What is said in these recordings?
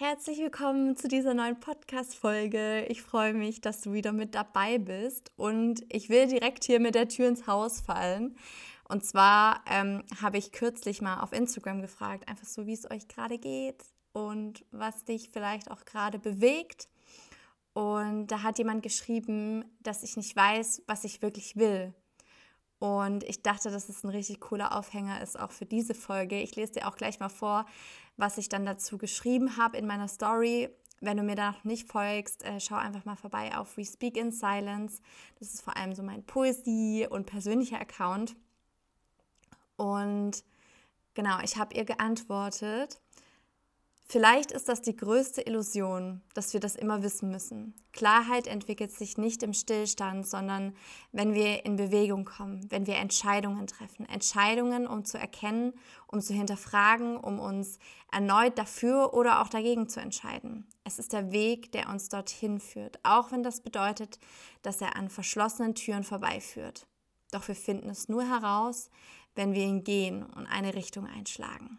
Herzlich willkommen zu dieser neuen Podcast-Folge. Ich freue mich, dass du wieder mit dabei bist und ich will direkt hier mit der Tür ins Haus fallen. Und zwar ähm, habe ich kürzlich mal auf Instagram gefragt, einfach so, wie es euch gerade geht und was dich vielleicht auch gerade bewegt. Und da hat jemand geschrieben, dass ich nicht weiß, was ich wirklich will. Und ich dachte, dass es ein richtig cooler Aufhänger ist, auch für diese Folge. Ich lese dir auch gleich mal vor, was ich dann dazu geschrieben habe in meiner Story. Wenn du mir da noch nicht folgst, äh, schau einfach mal vorbei auf We Speak in Silence. Das ist vor allem so mein Poesie- und persönlicher Account. Und genau, ich habe ihr geantwortet, Vielleicht ist das die größte Illusion, dass wir das immer wissen müssen. Klarheit entwickelt sich nicht im Stillstand, sondern wenn wir in Bewegung kommen, wenn wir Entscheidungen treffen. Entscheidungen, um zu erkennen, um zu hinterfragen, um uns erneut dafür oder auch dagegen zu entscheiden. Es ist der Weg, der uns dorthin führt, auch wenn das bedeutet, dass er an verschlossenen Türen vorbeiführt. Doch wir finden es nur heraus, wenn wir ihn gehen und eine Richtung einschlagen.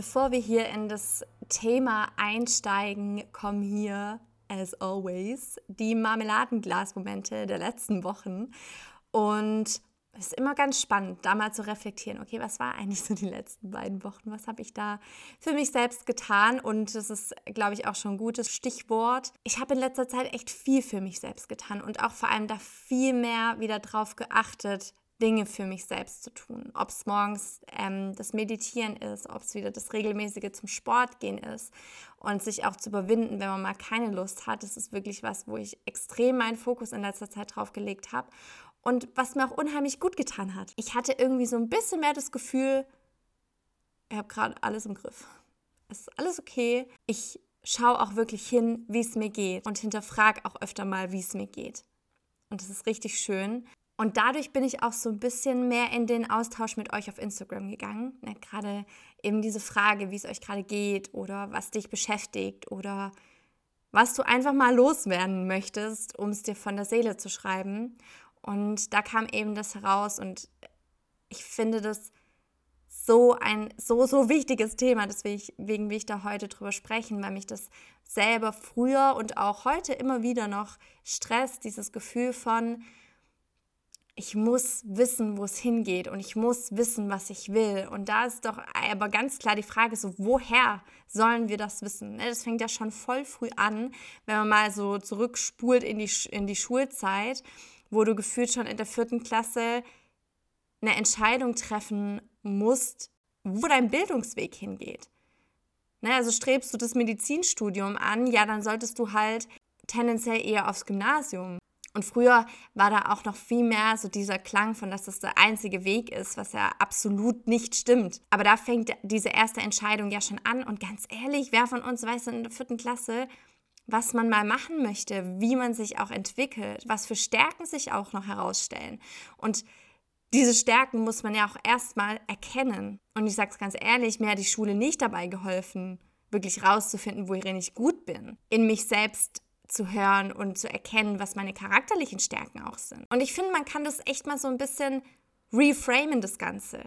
Bevor wir hier in das Thema einsteigen, kommen hier, as always, die Marmeladenglasmomente der letzten Wochen. Und es ist immer ganz spannend, da mal zu reflektieren, okay, was war eigentlich so die letzten beiden Wochen? Was habe ich da für mich selbst getan? Und das ist, glaube ich, auch schon ein gutes Stichwort. Ich habe in letzter Zeit echt viel für mich selbst getan und auch vor allem da viel mehr wieder drauf geachtet, Dinge für mich selbst zu tun. Ob es morgens ähm, das Meditieren ist, ob es wieder das regelmäßige zum Sport gehen ist und sich auch zu überwinden, wenn man mal keine Lust hat. Das ist wirklich was, wo ich extrem meinen Fokus in letzter Zeit drauf gelegt habe und was mir auch unheimlich gut getan hat. Ich hatte irgendwie so ein bisschen mehr das Gefühl, ich habe gerade alles im Griff. Es ist alles okay. Ich schaue auch wirklich hin, wie es mir geht und hinterfrage auch öfter mal, wie es mir geht. Und das ist richtig schön. Und dadurch bin ich auch so ein bisschen mehr in den Austausch mit euch auf Instagram gegangen. Ja, gerade eben diese Frage, wie es euch gerade geht oder was dich beschäftigt oder was du einfach mal loswerden möchtest, um es dir von der Seele zu schreiben. Und da kam eben das heraus und ich finde das so ein so, so wichtiges Thema, deswegen will ich da heute drüber sprechen, weil mich das selber früher und auch heute immer wieder noch stresst, dieses Gefühl von, ich muss wissen, wo es hingeht und ich muss wissen, was ich will. Und da ist doch aber ganz klar die Frage so, woher sollen wir das wissen? Ne, das fängt ja schon voll früh an, wenn man mal so zurückspult in die, in die Schulzeit, wo du gefühlt schon in der vierten Klasse eine Entscheidung treffen musst, wo dein Bildungsweg hingeht. Ne, also strebst du das Medizinstudium an, ja, dann solltest du halt tendenziell eher aufs Gymnasium. Und früher war da auch noch viel mehr so dieser Klang von, dass das der einzige Weg ist, was ja absolut nicht stimmt. Aber da fängt diese erste Entscheidung ja schon an. Und ganz ehrlich, wer von uns weiß in der vierten Klasse, was man mal machen möchte, wie man sich auch entwickelt, was für Stärken sich auch noch herausstellen. Und diese Stärken muss man ja auch erstmal erkennen. Und ich sage es ganz ehrlich, mir hat die Schule nicht dabei geholfen, wirklich rauszufinden, worin ich gut bin. In mich selbst zu hören und zu erkennen, was meine charakterlichen Stärken auch sind. Und ich finde, man kann das echt mal so ein bisschen reframen, das Ganze.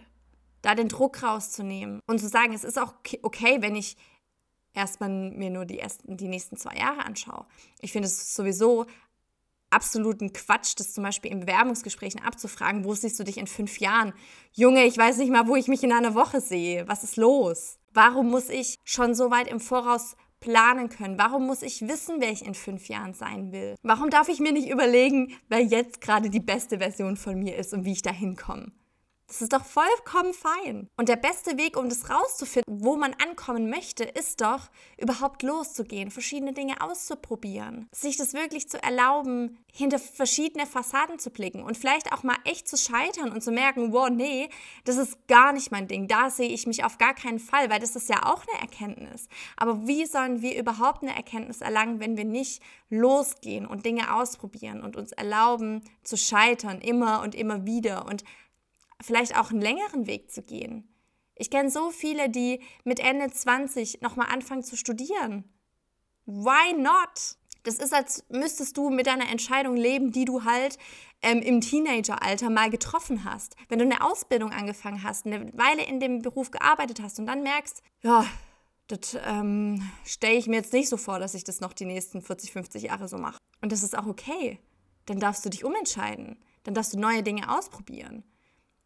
Da den Druck rauszunehmen und zu sagen, es ist auch okay, wenn ich erstmal mir nur die, ersten, die nächsten zwei Jahre anschaue. Ich finde es sowieso absoluten Quatsch, das zum Beispiel in Bewerbungsgesprächen abzufragen, wo siehst du dich in fünf Jahren? Junge, ich weiß nicht mal, wo ich mich in einer Woche sehe. Was ist los? Warum muss ich schon so weit im Voraus planen können? Warum muss ich wissen, wer ich in fünf Jahren sein will? Warum darf ich mir nicht überlegen, wer jetzt gerade die beste Version von mir ist und wie ich da hinkomme? Das ist doch vollkommen fein. Und der beste Weg, um das rauszufinden, wo man ankommen möchte, ist doch, überhaupt loszugehen, verschiedene Dinge auszuprobieren, sich das wirklich zu erlauben, hinter verschiedene Fassaden zu blicken und vielleicht auch mal echt zu scheitern und zu merken, wow, nee, das ist gar nicht mein Ding. Da sehe ich mich auf gar keinen Fall, weil das ist ja auch eine Erkenntnis. Aber wie sollen wir überhaupt eine Erkenntnis erlangen, wenn wir nicht losgehen und Dinge ausprobieren und uns erlauben zu scheitern, immer und immer wieder und vielleicht auch einen längeren Weg zu gehen. Ich kenne so viele, die mit Ende 20 nochmal anfangen zu studieren. Why not? Das ist, als müsstest du mit deiner Entscheidung leben, die du halt ähm, im Teenageralter mal getroffen hast. Wenn du eine Ausbildung angefangen hast, eine Weile in dem Beruf gearbeitet hast und dann merkst, ja, das ähm, stelle ich mir jetzt nicht so vor, dass ich das noch die nächsten 40, 50 Jahre so mache. Und das ist auch okay. Dann darfst du dich umentscheiden. Dann darfst du neue Dinge ausprobieren.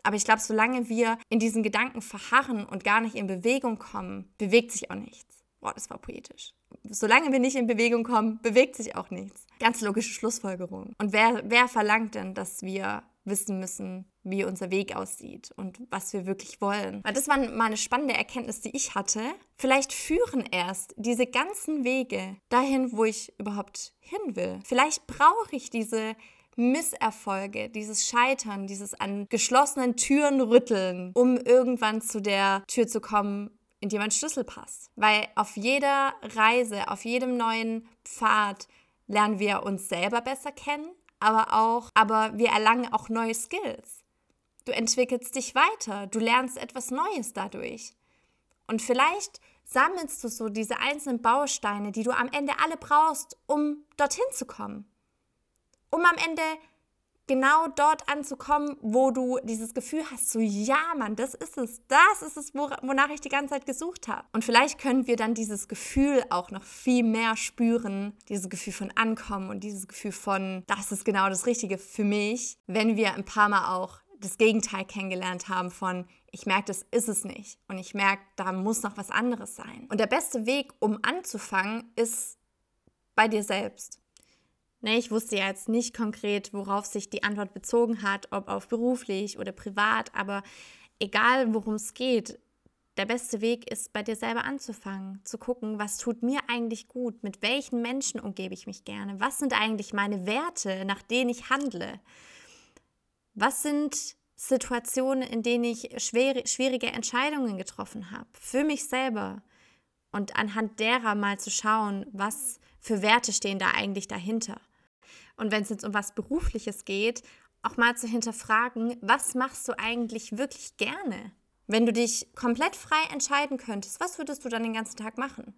Aber ich glaube, solange wir in diesen Gedanken verharren und gar nicht in Bewegung kommen, bewegt sich auch nichts. Boah, das war poetisch. Solange wir nicht in Bewegung kommen, bewegt sich auch nichts. Ganz logische Schlussfolgerung. Und wer, wer verlangt denn, dass wir wissen müssen, wie unser Weg aussieht und was wir wirklich wollen. Weil das war mal eine spannende Erkenntnis, die ich hatte. Vielleicht führen erst diese ganzen Wege dahin, wo ich überhaupt hin will. Vielleicht brauche ich diese Misserfolge, dieses Scheitern, dieses an geschlossenen Türen rütteln, um irgendwann zu der Tür zu kommen, in die mein Schlüssel passt. Weil auf jeder Reise, auf jedem neuen Pfad lernen wir uns selber besser kennen, aber auch, aber wir erlangen auch neue Skills. Du entwickelst dich weiter, du lernst etwas Neues dadurch. Und vielleicht sammelst du so diese einzelnen Bausteine, die du am Ende alle brauchst, um dorthin zu kommen um am Ende genau dort anzukommen, wo du dieses Gefühl hast, so ja, Mann, das ist es, das ist es, wonach ich die ganze Zeit gesucht habe. Und vielleicht können wir dann dieses Gefühl auch noch viel mehr spüren, dieses Gefühl von Ankommen und dieses Gefühl von, das ist genau das Richtige für mich, wenn wir ein paar Mal auch das Gegenteil kennengelernt haben von, ich merke, das ist es nicht. Und ich merke, da muss noch was anderes sein. Und der beste Weg, um anzufangen, ist bei dir selbst. Ne, ich wusste ja jetzt nicht konkret, worauf sich die Antwort bezogen hat, ob auf beruflich oder privat, aber egal worum es geht, der beste Weg ist, bei dir selber anzufangen, zu gucken, was tut mir eigentlich gut, mit welchen Menschen umgebe ich mich gerne, was sind eigentlich meine Werte, nach denen ich handle, was sind Situationen, in denen ich schwere, schwierige Entscheidungen getroffen habe, für mich selber und anhand derer mal zu schauen, was für Werte stehen da eigentlich dahinter. Und wenn es jetzt um was Berufliches geht, auch mal zu hinterfragen, was machst du eigentlich wirklich gerne? Wenn du dich komplett frei entscheiden könntest, was würdest du dann den ganzen Tag machen?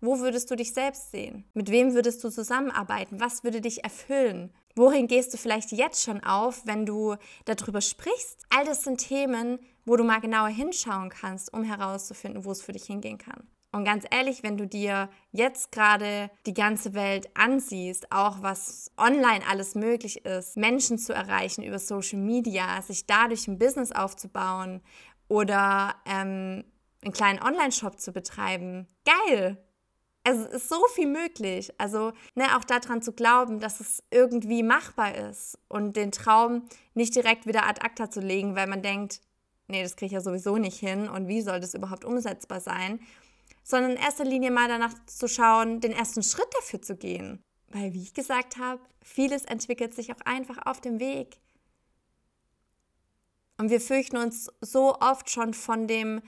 Wo würdest du dich selbst sehen? Mit wem würdest du zusammenarbeiten? Was würde dich erfüllen? Wohin gehst du vielleicht jetzt schon auf, wenn du darüber sprichst? All das sind Themen, wo du mal genauer hinschauen kannst, um herauszufinden, wo es für dich hingehen kann. Und ganz ehrlich, wenn du dir jetzt gerade die ganze Welt ansiehst, auch was online alles möglich ist, Menschen zu erreichen über Social Media, sich dadurch ein Business aufzubauen oder ähm, einen kleinen Online-Shop zu betreiben, geil! Also es ist so viel möglich. Also ne, auch daran zu glauben, dass es irgendwie machbar ist und den Traum nicht direkt wieder ad acta zu legen, weil man denkt, nee, das kriege ich ja sowieso nicht hin und wie soll das überhaupt umsetzbar sein? Sondern in erster Linie mal danach zu schauen, den ersten Schritt dafür zu gehen. Weil, wie ich gesagt habe, vieles entwickelt sich auch einfach auf dem Weg. Und wir fürchten uns so oft schon von dem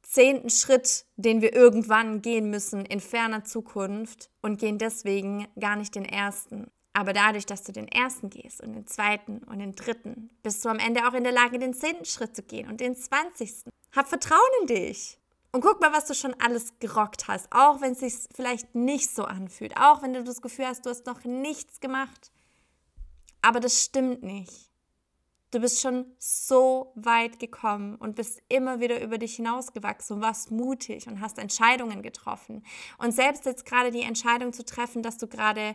zehnten Schritt, den wir irgendwann gehen müssen in ferner Zukunft und gehen deswegen gar nicht den ersten. Aber dadurch, dass du den ersten gehst und den zweiten und den dritten, bist du am Ende auch in der Lage, den zehnten Schritt zu gehen und den zwanzigsten. Hab Vertrauen in dich. Und guck mal, was du schon alles gerockt hast, auch wenn es sich vielleicht nicht so anfühlt, auch wenn du das Gefühl hast, du hast noch nichts gemacht. Aber das stimmt nicht. Du bist schon so weit gekommen und bist immer wieder über dich hinausgewachsen und warst mutig und hast Entscheidungen getroffen. Und selbst jetzt gerade die Entscheidung zu treffen, dass du gerade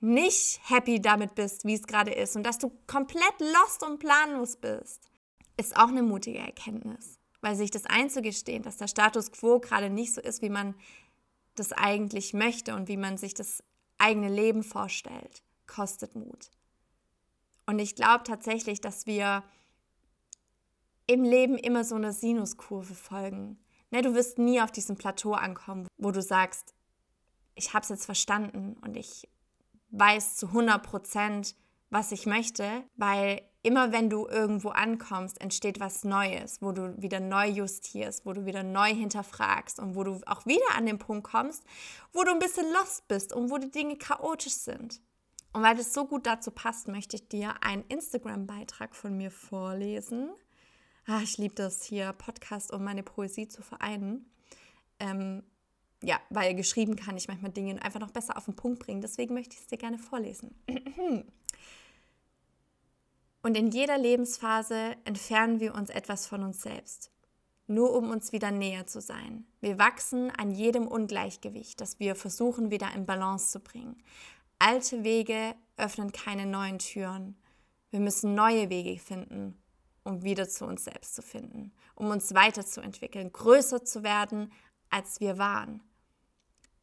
nicht happy damit bist, wie es gerade ist und dass du komplett lost und planlos bist, ist auch eine mutige Erkenntnis weil sich das einzugestehen, dass der Status quo gerade nicht so ist, wie man das eigentlich möchte und wie man sich das eigene Leben vorstellt, kostet Mut. Und ich glaube tatsächlich, dass wir im Leben immer so einer Sinuskurve folgen. Ne, du wirst nie auf diesem Plateau ankommen, wo du sagst, ich habe es jetzt verstanden und ich weiß zu 100 Prozent, was ich möchte, weil immer wenn du irgendwo ankommst, entsteht was Neues, wo du wieder neu justierst, wo du wieder neu hinterfragst und wo du auch wieder an den Punkt kommst, wo du ein bisschen lost bist und wo die Dinge chaotisch sind. Und weil das so gut dazu passt, möchte ich dir einen Instagram-Beitrag von mir vorlesen. Ah, ich liebe das hier, Podcast und meine Poesie zu vereinen. Ähm, ja, weil geschrieben kann ich manchmal Dinge einfach noch besser auf den Punkt bringen. Deswegen möchte ich es dir gerne vorlesen. Und in jeder Lebensphase entfernen wir uns etwas von uns selbst, nur um uns wieder näher zu sein. Wir wachsen an jedem Ungleichgewicht, das wir versuchen wieder in Balance zu bringen. Alte Wege öffnen keine neuen Türen. Wir müssen neue Wege finden, um wieder zu uns selbst zu finden, um uns weiterzuentwickeln, größer zu werden, als wir waren.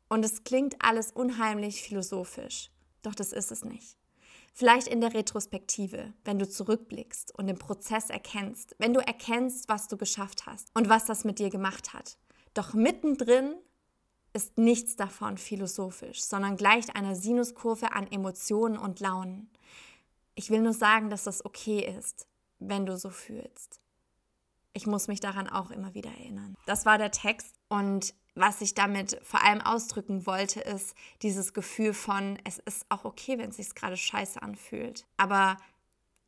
Und es klingt alles unheimlich philosophisch, doch das ist es nicht. Vielleicht in der Retrospektive, wenn du zurückblickst und den Prozess erkennst, wenn du erkennst, was du geschafft hast und was das mit dir gemacht hat. Doch mittendrin ist nichts davon philosophisch, sondern gleicht einer Sinuskurve an Emotionen und Launen. Ich will nur sagen, dass das okay ist, wenn du so fühlst. Ich muss mich daran auch immer wieder erinnern. Das war der Text und was ich damit vor allem ausdrücken wollte, ist dieses Gefühl von, es ist auch okay, wenn es sich gerade scheiße anfühlt. Aber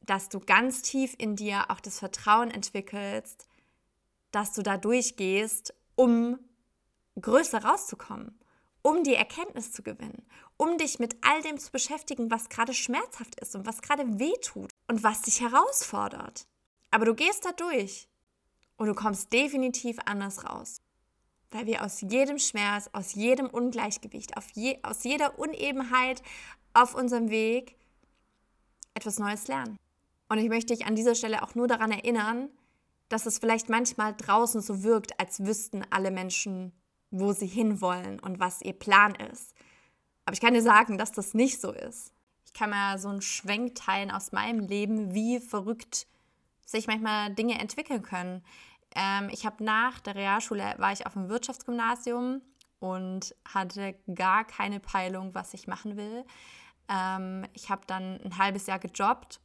dass du ganz tief in dir auch das Vertrauen entwickelst, dass du da durchgehst, um größer rauszukommen, um die Erkenntnis zu gewinnen, um dich mit all dem zu beschäftigen, was gerade schmerzhaft ist und was gerade wehtut und was dich herausfordert. Aber du gehst da durch und du kommst definitiv anders raus weil wir aus jedem Schmerz, aus jedem Ungleichgewicht, je, aus jeder Unebenheit auf unserem Weg etwas Neues lernen. Und ich möchte dich an dieser Stelle auch nur daran erinnern, dass es vielleicht manchmal draußen so wirkt, als wüssten alle Menschen, wo sie hinwollen und was ihr Plan ist. Aber ich kann dir sagen, dass das nicht so ist. Ich kann mal so einen Schwenk teilen aus meinem Leben, wie verrückt sich manchmal Dinge entwickeln können. Ähm, ich habe nach der Realschule war ich auf dem Wirtschaftsgymnasium und hatte gar keine Peilung, was ich machen will. Ähm, ich habe dann ein halbes Jahr gejobbt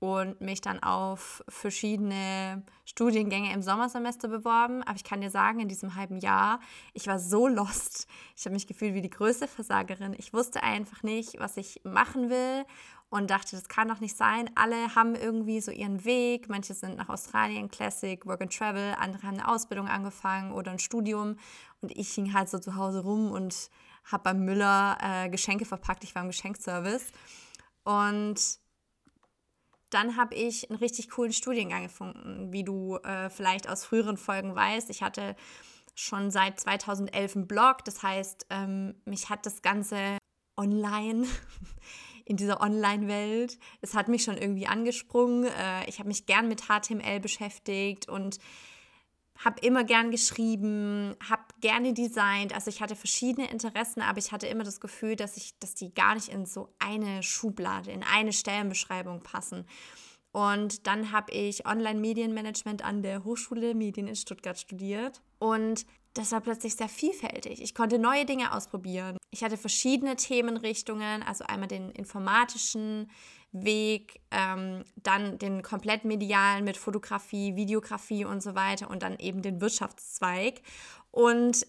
und mich dann auf verschiedene Studiengänge im Sommersemester beworben. Aber ich kann dir sagen, in diesem halben Jahr, ich war so lost. Ich habe mich gefühlt wie die größte Versagerin. Ich wusste einfach nicht, was ich machen will und dachte, das kann doch nicht sein. Alle haben irgendwie so ihren Weg. Manche sind nach Australien, Classic, Work and Travel, andere haben eine Ausbildung angefangen oder ein Studium. Und ich hing halt so zu Hause rum und habe beim Müller äh, Geschenke verpackt. Ich war im Geschenkservice. Und dann habe ich einen richtig coolen Studiengang gefunden, wie du äh, vielleicht aus früheren Folgen weißt. Ich hatte schon seit 2011 einen Blog, das heißt, ähm, mich hat das Ganze online in dieser Online-Welt. Es hat mich schon irgendwie angesprungen. Äh, ich habe mich gern mit HTML beschäftigt und habe immer gern geschrieben, habe gerne designt. Also ich hatte verschiedene Interessen, aber ich hatte immer das Gefühl, dass ich, dass die gar nicht in so eine Schublade, in eine Stellenbeschreibung passen. Und dann habe ich Online-Medienmanagement an der Hochschule Medien in Stuttgart studiert. Und das war plötzlich sehr vielfältig. Ich konnte neue Dinge ausprobieren. Ich hatte verschiedene Themenrichtungen, also einmal den informatischen Weg, ähm, dann den komplett medialen mit Fotografie, Videografie und so weiter und dann eben den Wirtschaftszweig. Und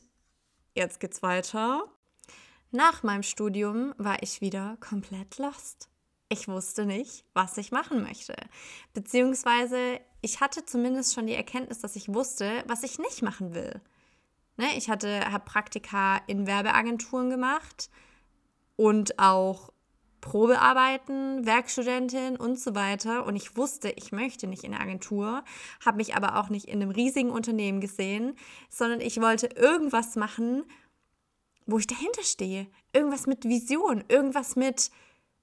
jetzt geht's weiter. Nach meinem Studium war ich wieder komplett lost. Ich wusste nicht, was ich machen möchte. Beziehungsweise ich hatte zumindest schon die Erkenntnis, dass ich wusste, was ich nicht machen will. Ne, ich hatte, habe Praktika in Werbeagenturen gemacht und auch Probearbeiten, Werkstudentin und so weiter. Und ich wusste, ich möchte nicht in eine Agentur, habe mich aber auch nicht in einem riesigen Unternehmen gesehen, sondern ich wollte irgendwas machen, wo ich dahinter stehe. Irgendwas mit Vision, irgendwas mit,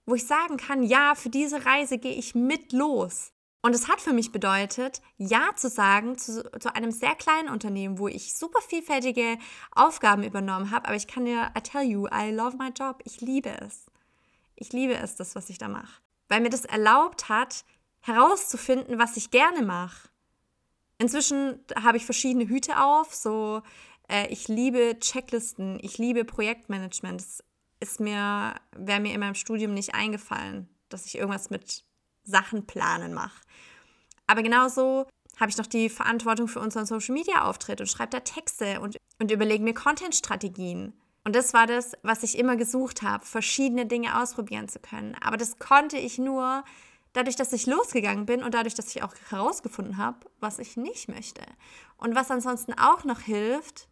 wo ich sagen kann, ja, für diese Reise gehe ich mit los. Und es hat für mich bedeutet, Ja zu sagen zu, zu, einem sehr kleinen Unternehmen, wo ich super vielfältige Aufgaben übernommen habe. Aber ich kann dir, I tell you, I love my job. Ich liebe es. Ich liebe es, das, was ich da mache. Weil mir das erlaubt hat, herauszufinden, was ich gerne mache. Inzwischen habe ich verschiedene Hüte auf. So, äh, ich liebe Checklisten, ich liebe Projektmanagement. Das ist mir, wäre mir in meinem Studium nicht eingefallen, dass ich irgendwas mit Sachen planen mache. Aber genauso habe ich noch die Verantwortung für unseren Social Media Auftritt und schreibe da Texte und, und überlege mir Content-Strategien. Und das war das, was ich immer gesucht habe, verschiedene Dinge ausprobieren zu können. Aber das konnte ich nur dadurch, dass ich losgegangen bin und dadurch, dass ich auch herausgefunden habe, was ich nicht möchte. Und was ansonsten auch noch hilft,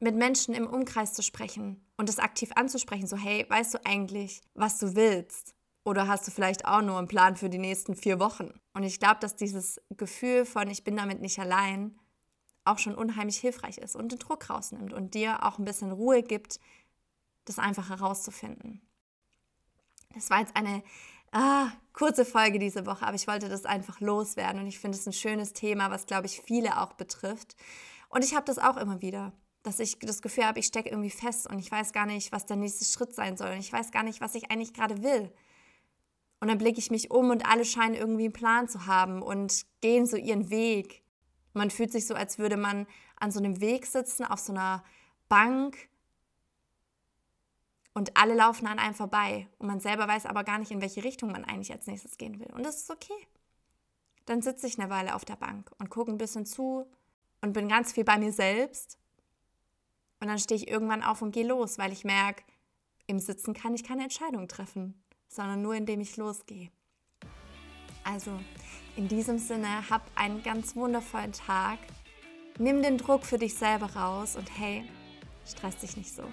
mit Menschen im Umkreis zu sprechen und es aktiv anzusprechen, so hey, weißt du eigentlich, was du willst? Oder hast du vielleicht auch nur einen Plan für die nächsten vier Wochen? Und ich glaube, dass dieses Gefühl von ich bin damit nicht allein auch schon unheimlich hilfreich ist und den Druck rausnimmt und dir auch ein bisschen Ruhe gibt, das einfach herauszufinden. Das war jetzt eine ah, kurze Folge diese Woche, aber ich wollte das einfach loswerden und ich finde es ein schönes Thema, was, glaube ich, viele auch betrifft. Und ich habe das auch immer wieder dass ich das Gefühl habe, ich stecke irgendwie fest und ich weiß gar nicht, was der nächste Schritt sein soll. Und ich weiß gar nicht, was ich eigentlich gerade will. Und dann blicke ich mich um und alle scheinen irgendwie einen Plan zu haben und gehen so ihren Weg. Man fühlt sich so, als würde man an so einem Weg sitzen, auf so einer Bank und alle laufen an einem vorbei. Und man selber weiß aber gar nicht, in welche Richtung man eigentlich als nächstes gehen will. Und das ist okay. Dann sitze ich eine Weile auf der Bank und gucke ein bisschen zu und bin ganz viel bei mir selbst und dann stehe ich irgendwann auf und gehe los, weil ich merke, im Sitzen kann ich keine Entscheidung treffen, sondern nur indem ich losgehe. Also in diesem Sinne, hab einen ganz wundervollen Tag. Nimm den Druck für dich selber raus und hey, stress dich nicht so.